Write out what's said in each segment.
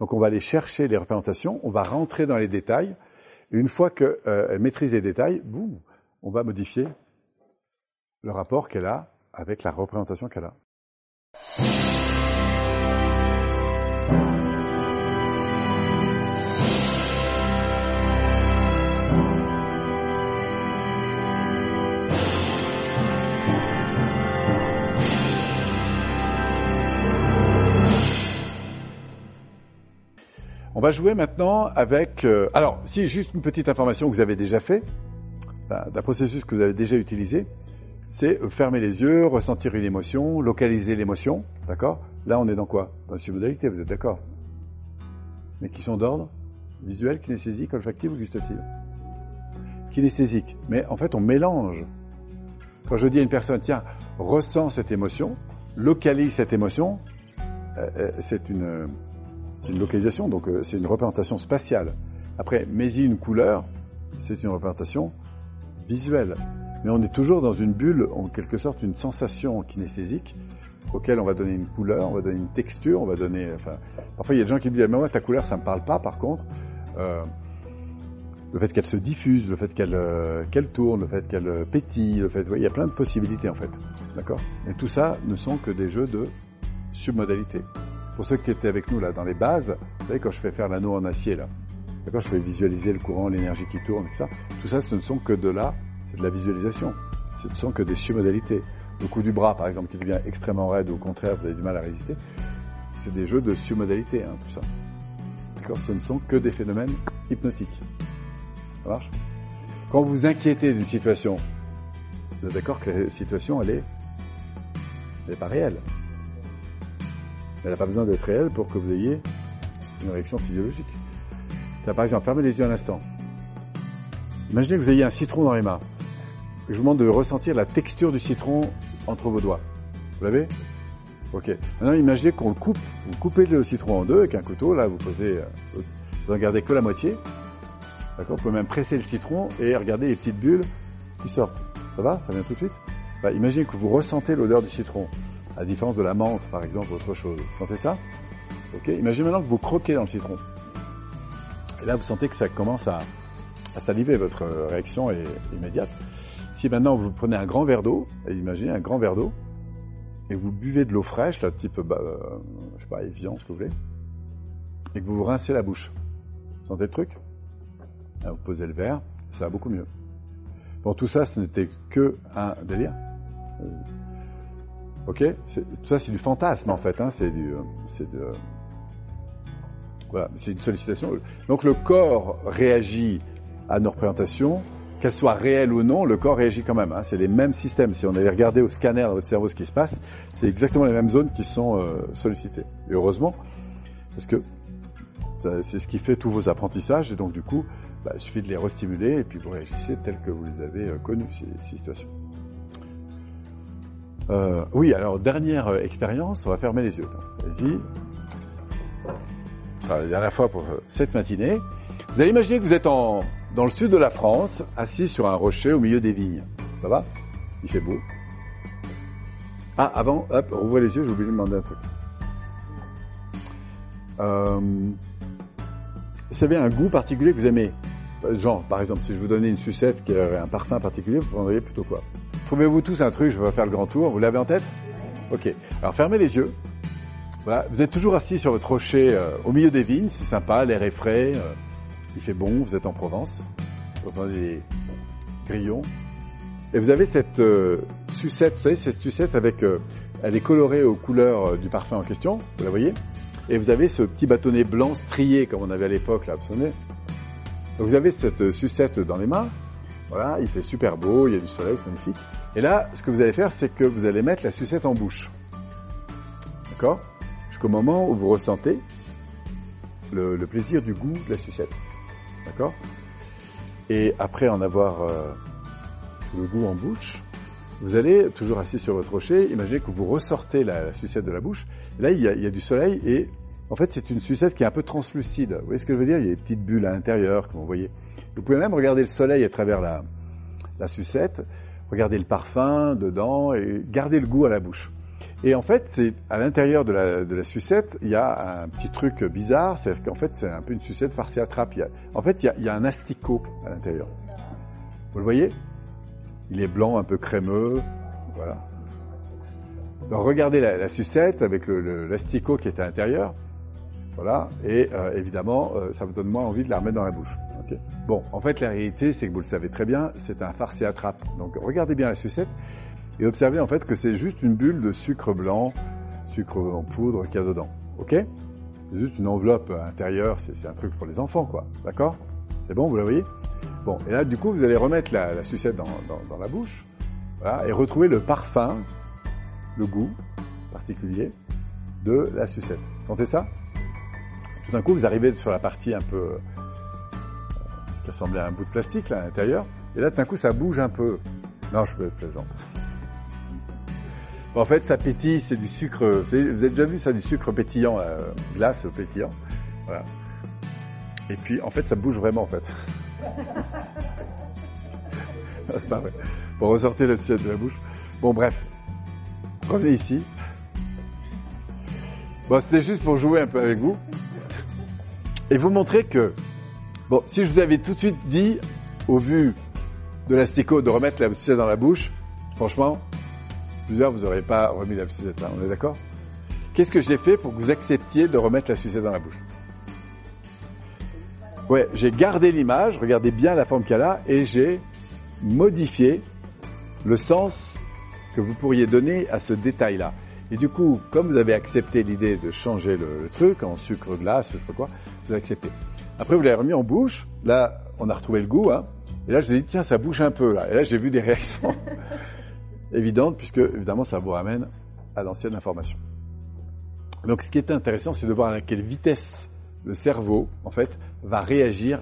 Donc on va aller chercher les représentations, on va rentrer dans les détails. Une fois qu'elle euh, maîtrise les détails, boum, on va modifier le rapport qu'elle a avec la représentation qu'elle a. On va jouer maintenant avec... Euh, alors, si juste une petite information que vous avez déjà fait, d'un processus que vous avez déjà utilisé, c'est fermer les yeux, ressentir une émotion, localiser l'émotion, d'accord? Là, on est dans quoi? Dans la submodalité, vous êtes d'accord? Mais qui sont d'ordre visuel, kinesthésique, olfactif ou gustatif? Kinesthésique. Mais en fait, on mélange. Quand je dis à une personne, tiens, ressens cette émotion, localise cette émotion, euh, euh, c'est une c'est une localisation, donc euh, c'est une représentation spatiale. Après, mets-y une couleur, c'est une représentation visuelle. Mais on est toujours dans une bulle, en quelque sorte, une sensation kinesthésique auquel on va donner une couleur, on va donner une texture, on va donner... Parfois, il y a des gens qui me disent, mais moi, ta couleur, ça me parle pas, par contre. Euh, le fait qu'elle se diffuse, le fait qu'elle euh, qu'elle tourne, le fait qu'elle pétille, le fait... il y a plein de possibilités, en fait. D'accord? Et tout ça ne sont que des jeux de submodalité. Pour ceux qui étaient avec nous là dans les bases, vous savez quand je fais faire l'anneau en acier là, d'accord, je fais visualiser le courant, l'énergie qui tourne, et ça. Tout ça, ce ne sont que de là, c'est de la visualisation. Ce ne sont que des submodalités. Le coup du bras, par exemple, qui devient extrêmement raide, ou au contraire, vous avez du mal à résister. C'est des jeux de submodalité, hein, tout ça. D'accord Ce ne sont que des phénomènes hypnotiques. Ça marche? Quand vous vous inquiétez d'une situation, vous êtes d'accord que la situation, elle est, elle n'est pas réelle. Elle n'a pas besoin d'être réelle pour que vous ayez une réaction physiologique. par exemple, fermez les yeux un instant. Imaginez que vous ayez un citron dans les mains. Je vous demande de ressentir la texture du citron entre vos doigts. Vous l'avez? Ok. Maintenant, imaginez qu'on le coupe. Vous coupez le citron en deux avec un couteau. Là, vous posez, euh, vous en gardez que la moitié. D'accord? Vous pouvez même presser le citron et regarder les petites bulles qui sortent. Ça va? Ça vient tout de suite? Bah, Imaginez que vous ressentez l'odeur du citron à différence de la menthe, par exemple, autre chose. Sentez ça? Ok. Imaginez maintenant que vous croquez dans le citron. Et là, vous sentez que ça commence à, saliver. Votre réaction est immédiate. Si maintenant vous prenez un grand verre d'eau, imaginez un grand verre d'eau, et vous buvez de l'eau fraîche, là, type, bah, euh, je sais pas, Evian, ce que vous voulez, et que vous vous rincez la bouche. Sentez le truc? Vous posez le verre, ça va beaucoup mieux. Bon, tout ça, ce n'était que un délire. Euh, Ok Tout ça, c'est du fantasme, en fait. Hein. C'est du... C'est de... Voilà, c'est une sollicitation. Donc le corps réagit à nos représentations, qu'elles soient réelles ou non, le corps réagit quand même. Hein. C'est les mêmes systèmes. Si on avait regardé au scanner dans votre cerveau ce qui se passe, c'est exactement les mêmes zones qui sont euh, sollicitées. Et heureusement, parce que c'est ce qui fait tous vos apprentissages. Et donc du coup, bah, il suffit de les restimuler et puis vous réagissez tel que vous les avez euh, connus, ces situations. Euh, oui, alors dernière euh, expérience, on va fermer les yeux. Allez-y. la dernière fois pour euh, cette matinée. Vous allez imaginer que vous êtes dans le sud de la France, assis sur un rocher au milieu des vignes. Ça va? Il fait beau. Ah, avant, hop, rouvrez les yeux, j'ai oublié de demander un truc. Vous avez un goût particulier que vous aimez? Genre, par exemple, si je vous donnais une sucette qui aurait un parfum particulier, vous prendriez plutôt quoi? Trouvez-vous tous un truc, je vais faire le grand tour. Vous l'avez en tête Ok. Alors fermez les yeux. Voilà. Vous êtes toujours assis sur votre rocher euh, au milieu des vignes, c'est sympa, l'air est frais, euh, il fait bon, vous êtes en Provence. Vous entendez des grillons. Et vous avez cette euh, sucette, vous savez, cette sucette avec, elle est colorée aux couleurs du parfum en question, vous la voyez Et vous avez ce petit bâtonnet blanc strié comme on avait à l'époque, là, vous savez vous avez cette sucette dans les mains, voilà, il fait super beau, il y a du soleil, c'est magnifique. Et là, ce que vous allez faire, c'est que vous allez mettre la sucette en bouche. D'accord? Jusqu'au moment où vous ressentez le, plaisir du goût de la sucette. D'accord? Et après en avoir euh, le goût en bouche, vous allez, toujours assis sur votre rocher, imaginez que vous ressortez la, sucette de la bouche. là, il y, a, il y a du soleil et en fait, c'est une sucette qui est un peu translucide. Vous voyez ce que je veux dire? Il y a des petites bulles à l'intérieur, comme vous voyez. Vous pouvez même regarder le soleil à travers la, sucette, regarder le parfum dedans et garder le goût à la bouche. Et en fait, à l'intérieur de la, sucette, il y a un petit truc bizarre, c'est qu'en fait, c'est un peu une sucette farcée à trappe. En fait, il y, a, un asticot à l'intérieur. Vous le voyez? Il est blanc, un peu crémeux, voilà. Regardez la, sucette avec l'asticot qui est à l'intérieur. Voilà, et euh, évidemment, euh, ça vous donne moins envie de la remettre dans la bouche. Bon, en fait, la réalité, c'est que vous le savez très bien, c'est un farci à trappe. Donc regardez bien la sucette et observez en fait que c'est juste une bulle de sucre blanc, sucre en poudre qu'il y a dedans. Ok C'est juste une enveloppe intérieure, c'est un truc pour les enfants, quoi. D'accord? C'est bon, vous la voyez? Bon, et là, du coup, vous allez remettre la, sucette dans, la bouche, et retrouver le parfum, le goût particulier de la sucette. Sentez ça? Tout d'un coup, vous arrivez sur la partie un peu qui ressemblait à un bout de plastique là à l'intérieur, et là, tout d'un coup, ça bouge un peu. Non, je peux être plaisant. En fait, ça pétille, c'est du sucre. Vous avez déjà vu ça, du sucre pétillant, euh, glace pétillant? Voilà. Et puis, en fait, ça bouge vraiment, en fait. c'est pas vrai. Bon, ressortez la sucette de la bouche. Bon, bref. Revenez ici. Bon, c'était juste pour jouer un peu avec vous. Et vous montrer que, bon, si je vous avais tout de suite dit, au vu de l'asticot, de remettre la sucette dans la bouche, franchement, plusieurs, vous n'aurez pas remis la sucette là, on est d'accord? Qu'est-ce que j'ai fait pour que vous acceptiez de remettre la sucette dans la bouche? Ouais, j'ai gardé l'image, regardez bien la forme qu'elle a, et j'ai modifié le sens que vous pourriez donner à ce détail-là. Et du coup, comme vous avez accepté l'idée de changer le, le, truc en sucre glace, je sais pas quoi, vous. Après, vous l'avez remis en bouche. Là, on a retrouvé le goût. Hein. Et là, je ai dit, tiens, ça bouge un peu. Là. Et là, j'ai vu des réactions évidentes, puisque évidemment, ça vous ramène à l'ancienne information. Donc, ce qui est intéressant, c'est de voir à quelle vitesse le cerveau, en fait, va réagir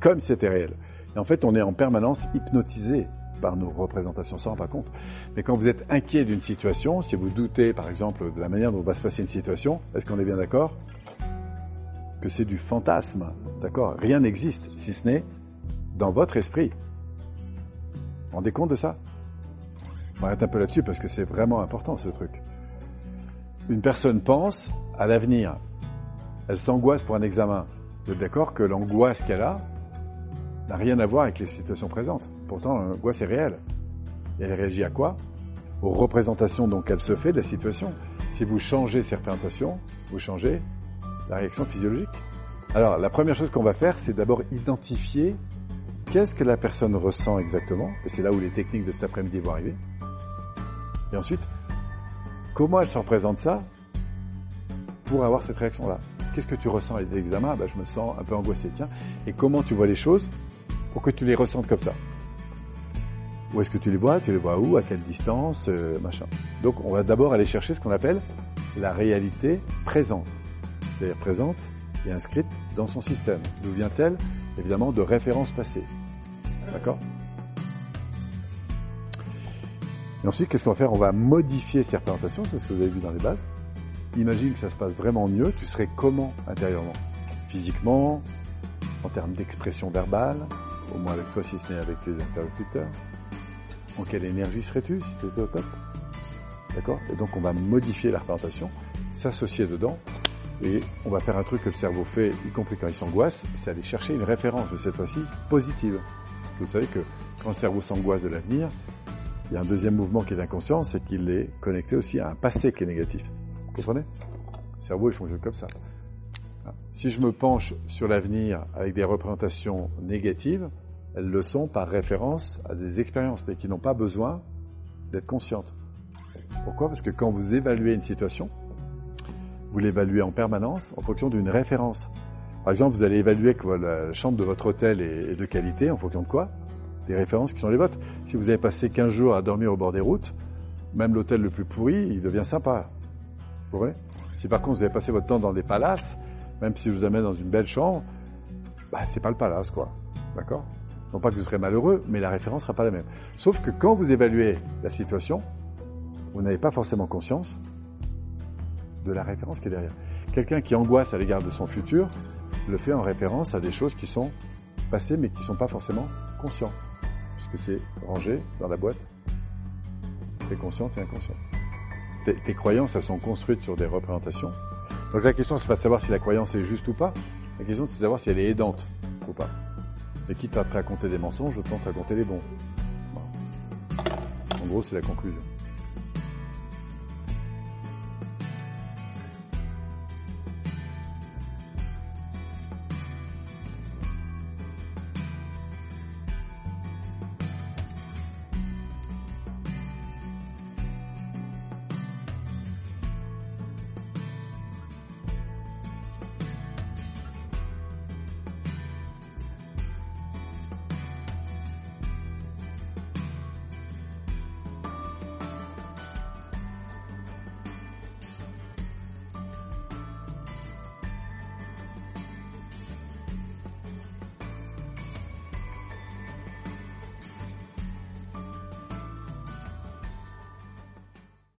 comme si c'était réel. Et en fait, on est en permanence hypnotisé par nos représentations, ça on pas compte. Mais quand vous êtes inquiet d'une situation, si vous doutez par exemple de la manière dont va se passer une situation, est-ce qu'on est bien d'accord? Que c'est du fantasme D'accord? Rien n'existe si ce n'est dans votre esprit. Vous vous rendez compte de ça? On arrête un peu là-dessus parce que c'est vraiment important ce truc. Une personne pense à l'avenir. Elle s'angoisse pour un examen. Vous êtes d'accord que l'angoisse qu'elle a n'a rien à voir avec les situations présentes? Pourtant, l'angoisse est réelle. Et elle réagit à quoi? Aux représentations dont elle se fait de la situation. Si vous changez ces représentations, vous changez la réaction physiologique. Alors, la première chose qu'on va faire, c'est d'abord identifier qu'est-ce que la personne ressent exactement. Et c'est là où les techniques de cet après-midi vont arriver. Et ensuite, comment elle se représente ça pour avoir cette réaction-là Qu'est-ce que tu ressens à l'examen ben, Je me sens un peu angoissé. Tiens, et comment tu vois les choses pour que tu les ressentes comme ça? Où est-ce que tu les vois? Tu les vois où? À quelle distance? Euh, Machin. Donc on va d'abord aller chercher ce qu'on appelle la réalité présente. C'est-à-dire présente et inscrite dans son système. D'où vient-elle Évidemment de références passées. D'accord Et ensuite, qu'est-ce qu'on va faire On va modifier ces représentations, c'est ce que vous avez vu dans les bases. Imagine que ça se passe vraiment mieux, tu serais comment intérieurement? Physiquement, en termes d'expression verbale, au moins avec toi si ce n'est avec tes interlocuteurs, en quelle énergie serais-tu si tu étais au top? D'accord? Et donc on va modifier la représentation, s'associer dedans, et on va faire un truc que le cerveau fait, y compris quand il s'angoisse, c'est aller chercher une référence, mais cette fois-ci positive. Vous savez que quand le cerveau s'angoisse de l'avenir, il y a un deuxième mouvement qui est inconscient, c'est qu'il est connecté aussi à un passé qui est négatif. Vous comprenez? Le cerveau, il fonctionne comme ça. Si je me penche sur l'avenir avec des représentations négatives, elles le sont par référence à des expériences, mais qui n'ont pas besoin d'être conscientes. Pourquoi? Parce que quand vous évaluez une situation, vous l'évaluez en permanence en fonction d'une référence. Par exemple, vous allez évaluer que la chambre de votre hôtel est de qualité en fonction de quoi? Des références qui sont les vôtres. Si vous avez passé 15 jours à dormir au bord des routes, même l'hôtel le plus pourri, il devient sympa. Vous voyez? Si par contre vous avez passé votre temps dans des palaces, même si vous amène dans une belle chambre, bah, c'est pas le palace, quoi. D'accord? Non pas que vous serez malheureux, mais la référence sera pas la même. Sauf que quand vous évaluez la situation, vous n'avez pas forcément conscience de la référence qui est derrière. Quelqu'un qui angoisse à l'égard de son futur le fait en référence à des choses qui sont passées mais qui ne sont pas forcément conscientes. Puisque c'est rangé dans la boîte, c'est conscient et inconscient. tes, croyances, elles sont construites sur des représentations. Donc la question, c'est pas de savoir si la croyance est juste ou pas. La question, c'est de savoir si elle est aidante ou pas. Et quitte à te raconter des mensonges, autant te raconter les bons. En gros, c'est la conclusion.